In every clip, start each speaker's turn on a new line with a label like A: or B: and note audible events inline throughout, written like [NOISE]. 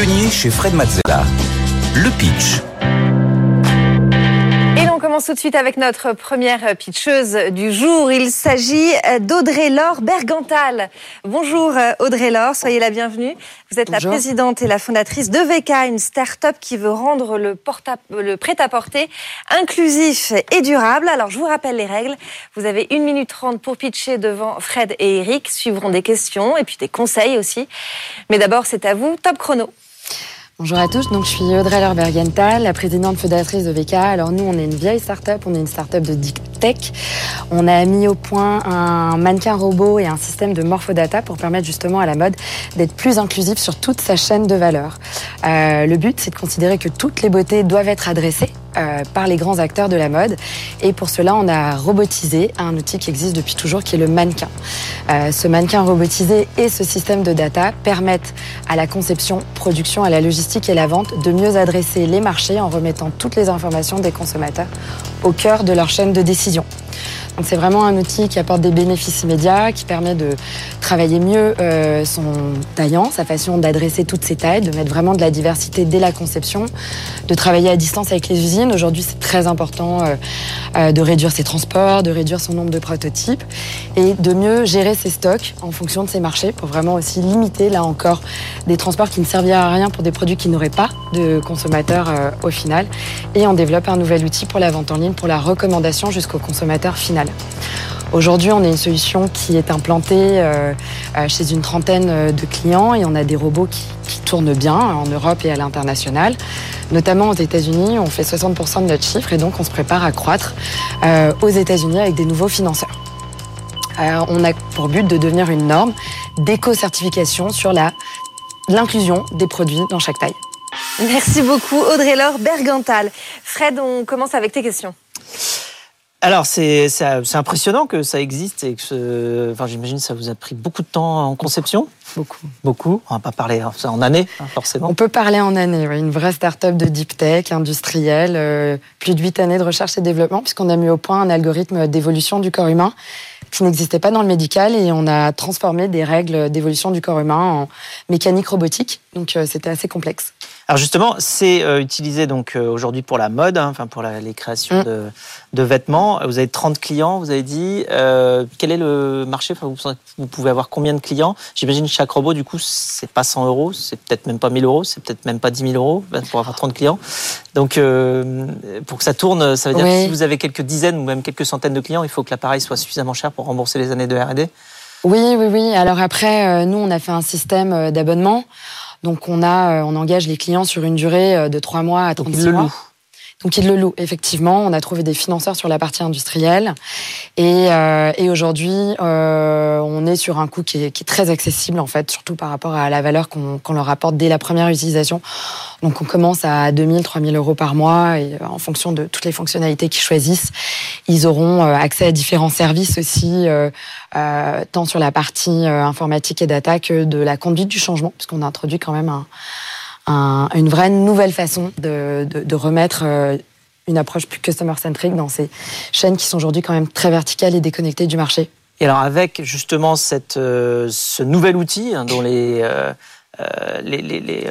A: pionnier chez Fred Mazzella. Le pitch.
B: Et l'on commence tout de suite avec notre première pitcheuse du jour. Il s'agit d'Audrey Laure Bergantal. Bonjour Audrey Laure, soyez la bienvenue. Vous êtes la présidente et la fondatrice de VK, une start-up qui veut rendre le, le prêt-à-porter inclusif et durable. Alors je vous rappelle les règles. Vous avez une minute trente pour pitcher devant Fred et Eric. Suivront des questions et puis des conseils aussi. Mais d'abord, c'est à vous. Top chrono.
C: Bonjour à tous, je suis Audrey Lorbergenthal, la présidente fondatrice de VK. Alors nous, on est une vieille start-up, on est une start-up de tech. On a mis au point un mannequin robot et un système de morphodata pour permettre justement à la mode d'être plus inclusive sur toute sa chaîne de valeur. Euh, le but, c'est de considérer que toutes les beautés doivent être adressées euh, par les grands acteurs de la mode. Et pour cela, on a robotisé un outil qui existe depuis toujours, qui est le mannequin. Euh, ce mannequin robotisé et ce système de data permettent à la conception, production, à la logistique et la vente de mieux adresser les marchés en remettant toutes les informations des consommateurs au cœur de leur chaîne de décision. C'est vraiment un outil qui apporte des bénéfices immédiats, qui permet de travailler mieux euh, son taillant, sa façon d'adresser toutes ses tailles, de mettre vraiment de la diversité dès la conception, de travailler à distance avec les usines. Aujourd'hui, c'est très important euh, euh, de réduire ses transports, de réduire son nombre de prototypes et de mieux gérer ses stocks en fonction de ses marchés pour vraiment aussi limiter, là encore, des transports qui ne serviraient à rien pour des produits qui n'auraient pas de consommateurs au final. Et on développe un nouvel outil pour la vente en ligne, pour la recommandation jusqu'au consommateur final. Aujourd'hui, on a une solution qui est implantée euh, euh, chez une trentaine euh, de clients et on a des robots qui, tournent bien en Europe et à l'international. Notamment aux États-Unis, on fait 60% de notre chiffre et donc on se prépare à croître aux États-Unis avec des nouveaux financeurs. on a pour but de devenir une norme d'éco-certification sur l'inclusion des produits dans chaque taille.
B: Merci beaucoup Audrey Laure Bergantal. Fred, on commence avec tes questions.
D: Alors c'est impressionnant que ça existe et que enfin j'imagine que ça vous a pris beaucoup de temps en conception.
C: Beaucoup.
D: Beaucoup. On va pas parler hein, en années hein, forcément.
C: On peut parler en années. Oui. Une vraie start-up de deep tech industrielle, euh, plus de huit années de recherche et développement puisqu'on a mis au point un algorithme d'évolution du corps humain qui n'existait pas dans le médical et on a transformé des règles d'évolution du corps humain en mécanique robotique. Donc euh, c'était assez complexe.
D: Alors justement, c'est euh, utilisé donc euh, aujourd'hui pour la mode, hein, enfin pour la, les créations mm. de, vêtements. Vous avez 30 clients, vous avez dit. Euh, quel est le marché? Vous, vous, pouvez avoir combien de clients? J'imagine chaque robot, du coup, c'est pas 100 euros, c'est peut-être même pas 1000 euros, c'est peut-être même pas 10 000 euros ben, pour avoir 30 clients. Donc pour que ça tourne, ça veut dire que si vous avez quelques dizaines ou même quelques centaines de clients, il faut que l'appareil soit suffisamment cher pour rembourser les années de R&D.
C: Oui, oui, oui. Alors après, nous, on a fait un système d'abonnement. Donc on a, euh, on engage les clients sur une durée euh, de 3 mois à 36 mois. Donc ils le louent, effectivement. On a trouvé des financeurs sur la partie industrielle. Et, euh, et aujourd'hui, euh, on est sur un coût qui est, qui est, très accessible, en fait, surtout par rapport à la valeur qu'on leur apporte dès la première utilisation. Donc on commence à 2000, 3000 euros par mois. Et euh, en fonction de toutes les fonctionnalités qu'ils choisissent, ils auront euh, accès à différents services aussi, euh, tant sur la partie informatique et data que de la conduite du changement, puisqu'on a introduit quand même un une vraie nouvelle façon de, remettre euh, une approche plus customer-centric dans ces chaînes qui sont aujourd'hui quand même très verticales et déconnectées du marché.
D: Et alors avec justement cette, euh, ce nouvel outil hein, dont les, euh, les,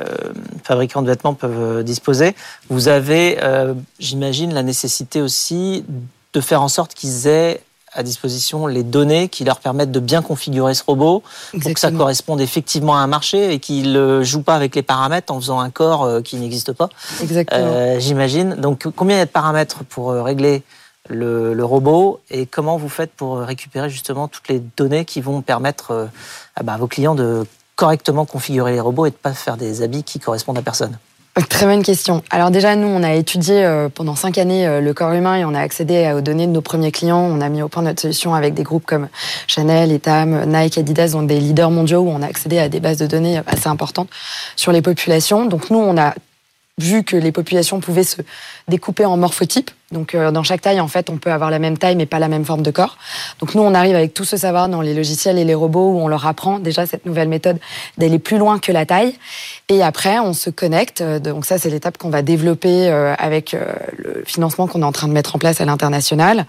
D: fabricants de vêtements peuvent disposer, vous avez, j'imagine, la nécessité aussi de faire en sorte qu'ils aient à disposition les données qui leur permettent de bien configurer ce robot pour que ça corresponde effectivement à un marché et qu'il ne joue pas avec les paramètres en faisant un corps euh, qui n'existe pas.
C: Exactement. Euh,
D: J'imagine. Donc combien il y a de paramètres pour euh, régler le, le, robot et comment vous faites pour récupérer justement toutes les données qui vont permettre à, bah, à vos clients de correctement configurer les robots et de ne pas faire des habits qui correspondent à personne?
C: Très bonne question. Alors déjà, nous, on a étudié euh, pendant cinq années euh, le corps humain et on a accédé aux données de nos premiers clients. On a mis au point notre solution avec des groupes comme Chanel, Etam, Nike, Adidas, donc des leaders mondiaux où on a accédé à des bases de données assez importantes sur les populations. Donc nous, on a vu que les populations pouvaient se découper en morphotypes. Donc euh, dans chaque taille, en fait, on peut avoir la même taille mais pas la même forme de corps. Donc nous, on arrive avec tout ce savoir dans les logiciels et les robots où on leur apprend déjà cette nouvelle méthode d'aller plus loin que la taille. Et après, on se connecte. Euh, donc ça, c'est l'étape qu'on va développer euh, avec le financement qu'on est en train de mettre en place à l'international.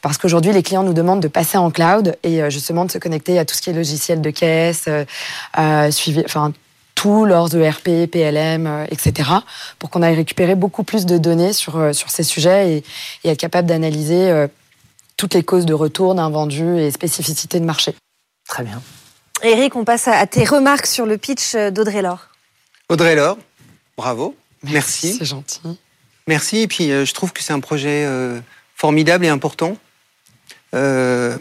C: Parce qu'aujourd'hui, les clients nous demandent de passer en cloud et justement de se connecter à tout ce qui est logiciel de caisse, euh, suivi, enfin tout leurs ERP, PLM, etc., pour qu'on aille récupérer beaucoup plus de données sur, sur ces sujets et, et être capable d'analyser toutes les causes de retour d'un vendu et spécificités de marché.
D: Très bien.
B: Eric, on passe à tes remarques sur le pitch d'Audrey Laure.
E: Audrey Laure, bravo. Merci.
C: C'est gentil.
E: Merci. Et puis, je trouve que c'est un projet formidable et important. Euh,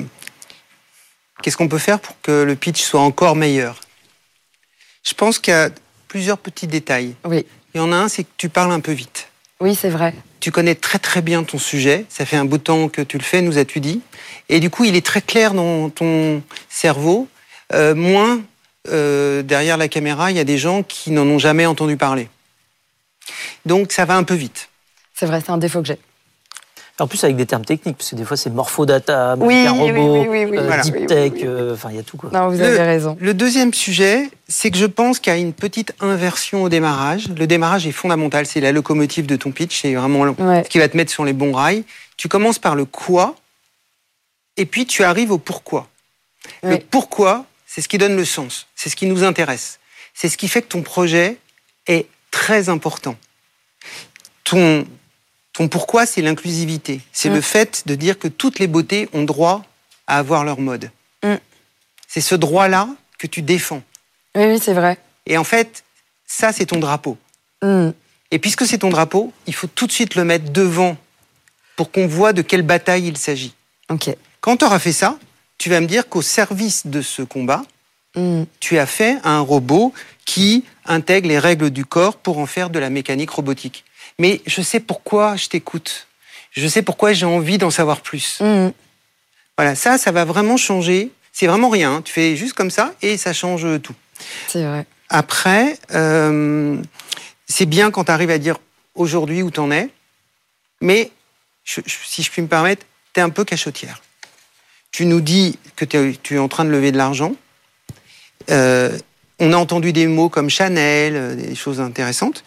E: qu'est-ce qu'on peut faire pour que le pitch soit encore meilleur? Je pense qu'il y a plusieurs petits détails.
C: Oui.
E: Il y en a un, c'est que tu parles un peu vite.
C: Oui, c'est vrai.
E: Tu connais très très bien ton sujet. Ça fait un bout de temps que tu le fais, nous as-tu dit. Et du coup, il est très clair dans ton cerveau. Euh, moins euh, derrière la caméra, il y a des gens qui n'en ont jamais entendu parler. Donc, ça va un peu vite.
C: C'est vrai, c'est un défaut que j'ai.
D: En plus, avec des termes techniques, parce que des fois, c'est morphodata,
C: oui,
D: robot,
C: oui, oui,
D: euh, deep tech, euh, enfin, il y a tout. Quoi.
C: Non, vous avez raison.
E: Le deuxième sujet, c'est que je pense qu'il y a une petite inversion au démarrage. Le démarrage est fondamental, c'est la locomotive de ton pitch, c'est vraiment ce qui va te mettre sur les bons rails. Tu commences par le quoi, et puis tu arrives au pourquoi. Le pourquoi, c'est ce qui donne le sens, c'est ce qui nous intéresse. C'est ce qui fait que ton projet est très important. Ton, pourquoi, c'est l'inclusivité. C'est mm. le fait de dire que toutes les beautés ont droit à avoir leur mode. Mm. C'est ce droit-là que tu défends.
C: Oui, oui, c'est vrai.
E: Et en fait, ça, c'est ton drapeau.
C: Mm.
E: Et puisque c'est ton drapeau, il faut tout de suite le mettre devant pour qu'on voit de quelle bataille il s'agit.
C: Ok.
E: Quand tu auras fait ça, tu vas me dire qu'au service de ce combat, tu as fait un robot qui intègre les règles du corps pour en faire de la mécanique robotique mais je sais pourquoi je t'écoute. Je sais pourquoi j'ai envie d'en savoir plus.
C: Mm.
E: Voilà, ça, ça va vraiment changer. C'est vraiment rien. Hein. Tu fais juste comme ça et ça change tout.
C: C'est vrai.
E: Après, euh, c'est bien quand tu arrives à dire aujourd'hui où tu en es, mais si je puis me permettre, tu es un peu cachotière. Tu nous dis que tu es en train de lever de l'argent. Euh, on a entendu des mots comme Chanel, euh, des choses intéressantes.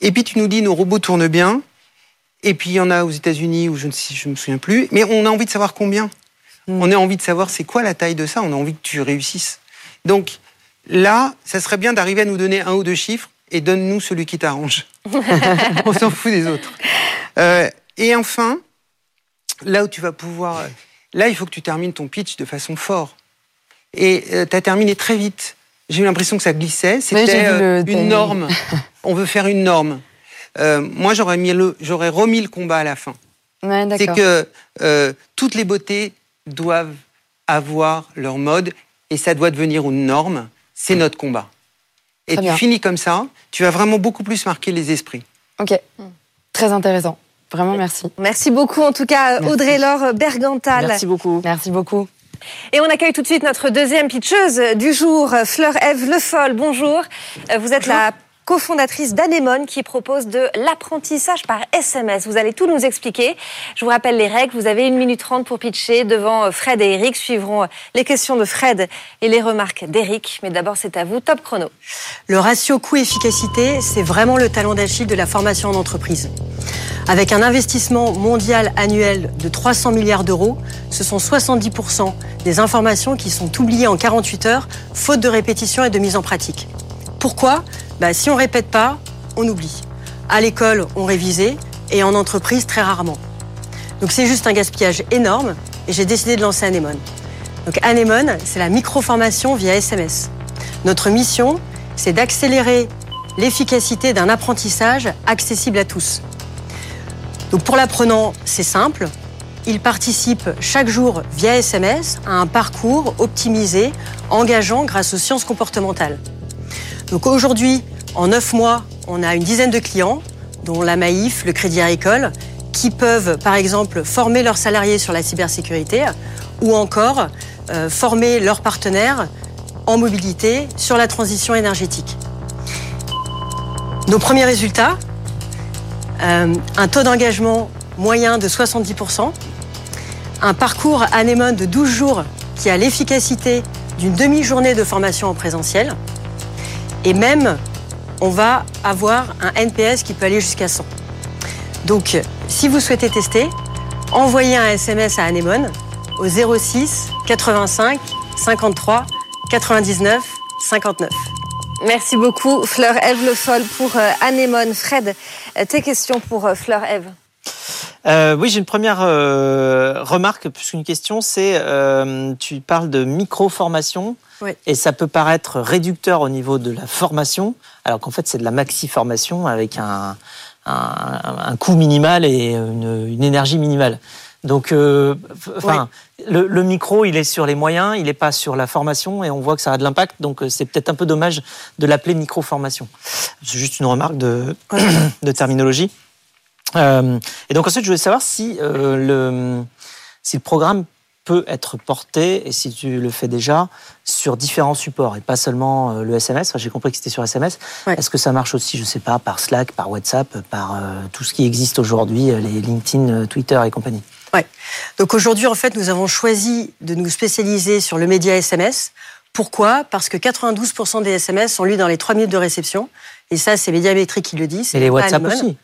E: Et puis tu nous dis nos robots tournent bien. Et puis il y en a aux États-Unis où je ne je me souviens plus. Mais on a envie de savoir combien. Hmm. On a envie de savoir c'est quoi la taille de ça. On a envie que tu réussisses. Donc là, ça serait bien d'arriver à nous donner un ou deux chiffres et donne-nous celui qui t'arrange. [LAUGHS] on s'en fout des autres. Euh, et enfin, là où tu vas pouvoir, là il faut que tu termines ton pitch de façon fort. Et euh, tu as terminé très vite. J'ai eu l'impression que ça glissait. C'était euh, une norme. [LAUGHS] On veut faire une norme. Euh, moi, j'aurais, mis le, j'aurais remis le combat à la fin. c'est que euh, toutes les beautés doivent avoir leur mode et ça doit devenir une norme. C'est notre combat. Et tu finis comme ça, tu vas vraiment beaucoup plus marquer les esprits.
C: Ok, très intéressant. Vraiment, merci.
B: Merci beaucoup, en tout cas, Audrey-Laure Bergantal.
D: Merci beaucoup.
C: Merci beaucoup.
B: Et on accueille tout de suite notre deuxième pitcheuse du jour, Fleur Eve Le Foll. Bonjour. Vous êtes la cofondatrice d'Anemone qui propose de l'apprentissage par SMS. Vous allez tout nous expliquer. Je vous rappelle les règles. Vous avez une minute trente pour pitcher devant Fred et Eric. Suivront les questions de Fred et les remarques d'Eric. Mais d'abord, c'est à vous, top chrono.
F: Le ratio coût-efficacité, c'est vraiment le talon d'Achille de la formation en entreprise. Avec un investissement mondial annuel de 300 milliards d'euros, ce sont 70% des informations qui sont oubliées en 48 heures, faute de répétition et de mise en pratique. Pourquoi? Bah, Si on répète pas, on oublie. À l'école, on révisait et en entreprise, très rarement. Donc c'est juste un gaspillage énorme et j'ai décidé de lancer Anemone. Donc Anemone, c'est la micro-formation via SMS. Notre mission, c'est d'accélérer l'efficacité d'un apprentissage accessible à tous. Donc pour l'apprenant, c'est simple. Il participe chaque jour via SMS à un parcours optimisé, engageant grâce aux sciences comportementales. Donc aujourd'hui, en neuf mois, on a une dizaine de clients, dont la Maïf, le Crédit Agricole, qui peuvent, par exemple, former leurs salariés sur la cybersécurité ou encore euh, former leurs partenaires en mobilité sur la transition énergétique. Nos premiers résultats, euh, un taux d'engagement moyen de 70%, un parcours anémone de 12 jours qui a l'efficacité d'une demi-journée de formation en présentiel, et même, on va avoir un NPS qui peut aller jusqu'à 100. Donc, si vous souhaitez tester, envoyez un SMS à Anemone au 06 85 53 99 59.
B: Merci beaucoup, Fleur Eve Le Foll pour euh, Anémone. Fred, euh, tes questions pour euh, Fleur Eve
D: euh, oui, j'ai une première euh, remarque plus qu'une question. C'est euh, tu parles de micro-formation
F: Oui.
D: et ça peut paraître réducteur au niveau de la formation, alors qu'en fait c'est de la maxi-formation avec un, un, un coût minimal et une, une énergie minimale. Donc, euh, le, le micro, il est sur les moyens, il n'est pas sur la formation, et on voit que ça a de l'impact. Donc, euh, c'est peut-être un peu dommage de l'appeler micro-formation. C'est juste une remarque de, [CLEARS THROAT] de terminologie. Euh, et donc ensuite, je voulais savoir si euh, le si le programme peut être porté et si tu le fais déjà sur différents supports et pas seulement euh, le SMS. Enfin, J'ai compris que c'était sur SMS.
F: Ouais.
D: Est-ce que ça marche aussi, je sais pas, par Slack, par WhatsApp, par euh, tout ce qui existe aujourd'hui, euh, les LinkedIn, Twitter et compagnie?
F: Ouais. Donc aujourd'hui, en fait, nous avons choisi de nous spécialiser sur le média SMS. Pourquoi? Parce que 92% des SMS sont lus dans les 3 minutes de réception. Et ça, c'est Médiamétrie qui le dit.
D: Et les WhatsApp aussi.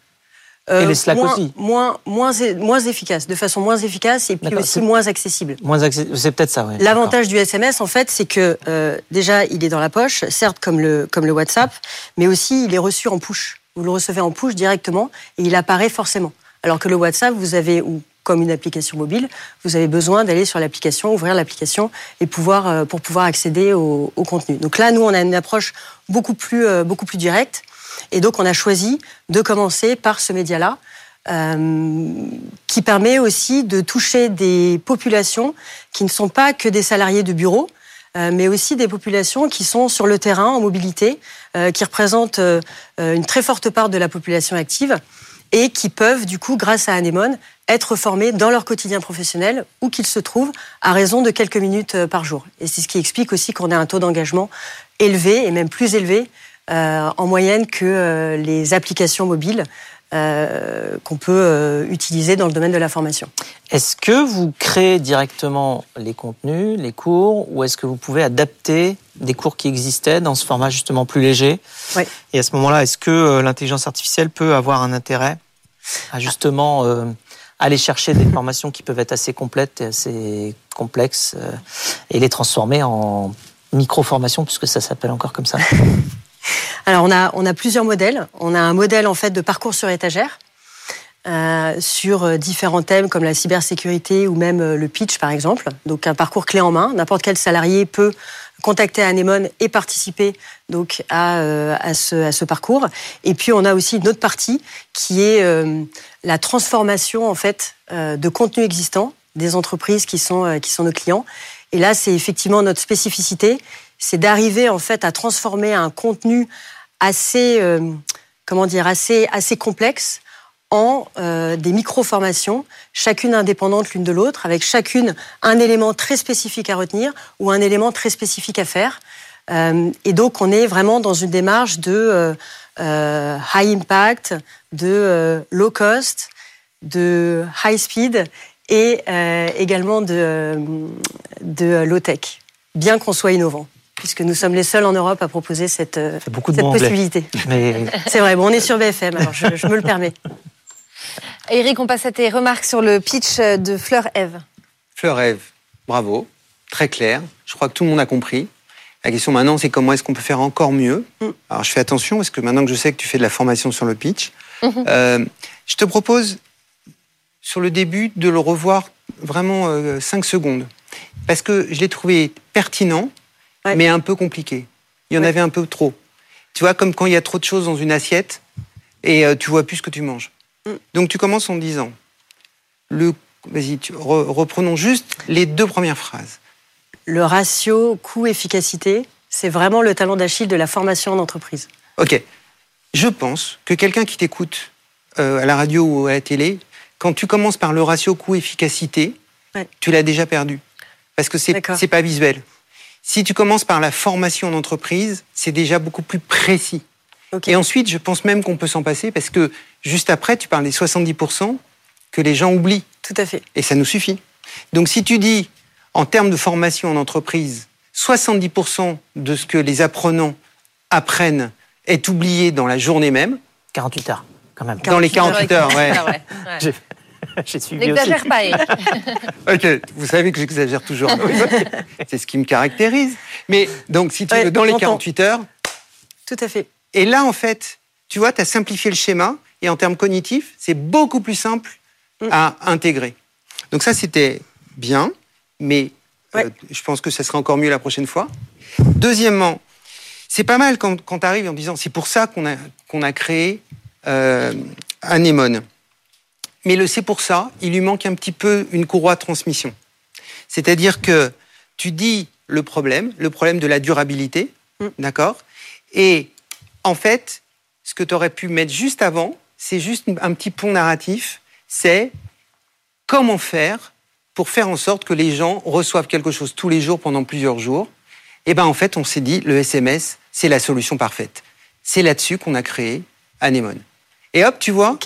F: Euh,
D: Et les Slack
F: moins,
D: aussi.
F: Moins, moins, moins efficace, de façon moins efficace et puis aussi moins accessible.
D: Moins C'est peut-être ça, oui.
F: L'avantage du SMS, en fait, c'est que euh, déjà, il est dans la poche, certes comme le, comme le WhatsApp, mais aussi il est reçu en push. Vous le recevez en push directement et il apparaît forcément. Alors que le WhatsApp, vous avez, ou comme une application mobile, vous avez besoin d'aller sur l'application, ouvrir l'application et pouvoir, euh, pour pouvoir accéder au, au contenu. Donc là, nous, on a une approche beaucoup plus, euh, beaucoup plus directe. Et donc, on a choisi de commencer par ce média-là, euh, qui permet aussi de toucher des populations qui ne sont pas que des salariés de bureau, euh, mais aussi des populations qui sont sur le terrain en mobilité, euh, qui représentent une très forte part de la population active et qui peuvent, du coup, grâce à Anémone, être formés dans leur quotidien professionnel où qu'ils se trouvent à raison de quelques minutes par jour. Et c'est ce qui explique aussi qu'on a un taux d'engagement élevé et même plus élevé en moyenne que euh, les applications mobiles euh, qu'on peut euh, utiliser dans le domaine de la formation.
D: Est-ce que vous créez directement les contenus, les cours, ou est-ce que vous pouvez adapter des cours qui existaient dans ce format justement plus léger
F: Oui.
D: Et à ce moment-là, est-ce que euh, l'intelligence artificielle peut avoir un intérêt à justement euh, aller chercher des formations qui peuvent être assez complètes et assez complexes euh, et les transformer en micro-formations, puisque ça s'appelle encore comme ça?
F: Alors on a, on a plusieurs modèles. On a un modèle en fait de parcours sur étagère euh, sur euh, différents thèmes comme la cybersécurité ou même euh, le pitch par exemple. Donc un parcours clé en main. N'importe quel salarié peut contacter Anemone et participer donc à, euh, à, ce, à ce parcours. Et puis on a aussi une autre partie qui est euh, la transformation en fait euh, de contenu existant des entreprises qui sont, qui sont nos clients. Et là, c'est effectivement notre spécificité, c'est d'arriver en fait à transformer un contenu assez, euh, comment dire, assez, assez complexe en euh, des micro-formations, chacune indépendante l'une de l'autre, avec chacune un élément très spécifique à retenir ou un élément très spécifique à faire. Euh, et donc, on est vraiment dans une démarche de high impact, de low cost, de high speed et également de, de low tech, bien qu'on soit innovant, puisque nous sommes les seuls en Europe à proposer cette, euh,
D: fait beaucoup de
F: cette possibilité.
D: Mais [LAUGHS]
F: C'est vrai, bon, on est sur BFM, alors je, je me le permets.
B: Eric, on passe à tes remarques sur le pitch de Fleur Eve.
E: Fleur Eve, bravo, très clair. Je crois que tout le monde a compris. La question maintenant, c'est comment est-ce qu'on peut faire encore mieux Alors, je fais attention parce que maintenant que je sais que tu fais de la formation sur le pitch, [LAUGHS] euh, je te propose sur le début de le revoir vraiment 5 secondes. Parce que je l'ai trouvé pertinent,
F: Ouais.
E: mais un peu compliqué. Il y en
F: Ouais.
E: avait un peu trop. Tu vois, comme quand il y a trop de choses dans une assiette et euh, tu vois plus ce que tu manges. Donc tu commences en disant, le, vas-y, re- reprenons juste les deux premières phrases.
F: Le ratio coût-efficacité, c'est vraiment le talent d'Achille de la formation en entreprise.
E: Ok. Je pense que quelqu'un qui t'écoute euh, à la radio ou à la télé, quand tu commences par le ratio coût-efficacité,
F: Ouais.
E: tu l'as déjà perdu. Parce que c'est c'est pas visuel. Si tu commences par la formation en entreprise, c'est déjà beaucoup plus précis.
F: Ok.
E: Et ensuite, je pense même qu'on peut s'en passer parce que juste après, tu parles des 70% que les gens oublient.
F: Tout à fait.
E: Et ça nous suffit. Donc si tu dis, en termes de formation en entreprise, 70% de ce que les apprenants apprennent est oublié dans la journée même,
D: 48 heures, quand même.
E: dans les 48 heures, ouais.
B: Ah ouais, ouais. [LAUGHS] [LAUGHS]
D: J'ai- suivi aussi.
B: N'exagère pas, Eric. [LAUGHS]
E: Ok, vous savez que j'exagère toujours. [LAUGHS] C'est ce qui me caractérise. Mais donc, si tu
F: Ouais,
E: veux, dans les
F: j'entends.
E: 48 heures,
F: Tout à fait.
E: Et là, en fait, tu vois, tu as simplifié le schéma et en termes cognitifs, c'est beaucoup plus simple
F: Mm.
E: à intégrer. Donc ça, c'était bien, mais euh, je pense que ça sera encore mieux la prochaine fois. Deuxièmement, c'est pas mal quand, quand tu arrives en disant c'est pour ça qu'on a, qu'on a créé euh, Anémone. Mais le c'est pour ça, il lui manque un petit peu une courroie de transmission. C'est-à-dire que tu dis le problème, le problème de la durabilité,
F: Mm.
E: d'accord? Et en fait, ce que tu aurais pu mettre juste avant, c'est juste un petit pont narratif, c'est comment faire pour faire en sorte que les gens reçoivent quelque chose tous les jours pendant plusieurs jours. Et ben en fait, on s'est dit le SMS, c'est la solution parfaite. C'est là-dessus qu'on a créé Anémone. Et hop, tu vois.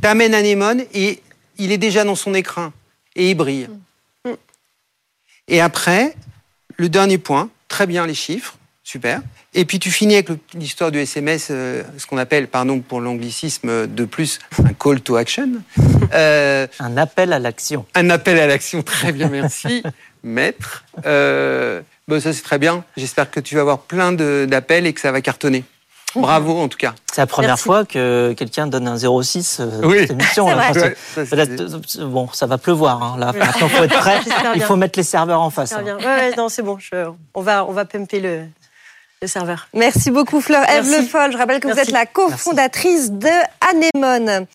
E: Tu amènes Anémone et il est déjà dans son écran et il brille.
F: Mm.
E: Et après, le dernier point, très bien les chiffres, super. Et puis tu finis avec l'histoire du SMS, euh, ce qu'on appelle, pardon pour l'anglicisme euh, de plus, un call to action. [LAUGHS] Euh,
D: Un appel à l'action.
E: un appel à l'action, très bien, merci, [LAUGHS] maître. Euh, bon, ça c'est très bien. J'espère que tu vas avoir plein d'appels et que ça va cartonner. [LAUGHS] Bravo en tout cas.
D: C'est la première
F: Merci.
D: fois que quelqu'un donne un 06 euh,
E: Oui.
D: cette émission.
B: C'est
D: là.
B: vrai.
D: Enfin,
E: Ouais, ça,
D: euh, bon, ça va pleuvoir. hein. Là, maintenant, faut être prêt. Il faut mettre les serveurs en face. Hein.
F: bien. Ouais, ouais, non, c'est bon. je- on, va, on va pumper le, le serveur.
B: Merci beaucoup Fleur. Eve. Le Foll, je rappelle que vous êtes la cofondatrice de Anémone.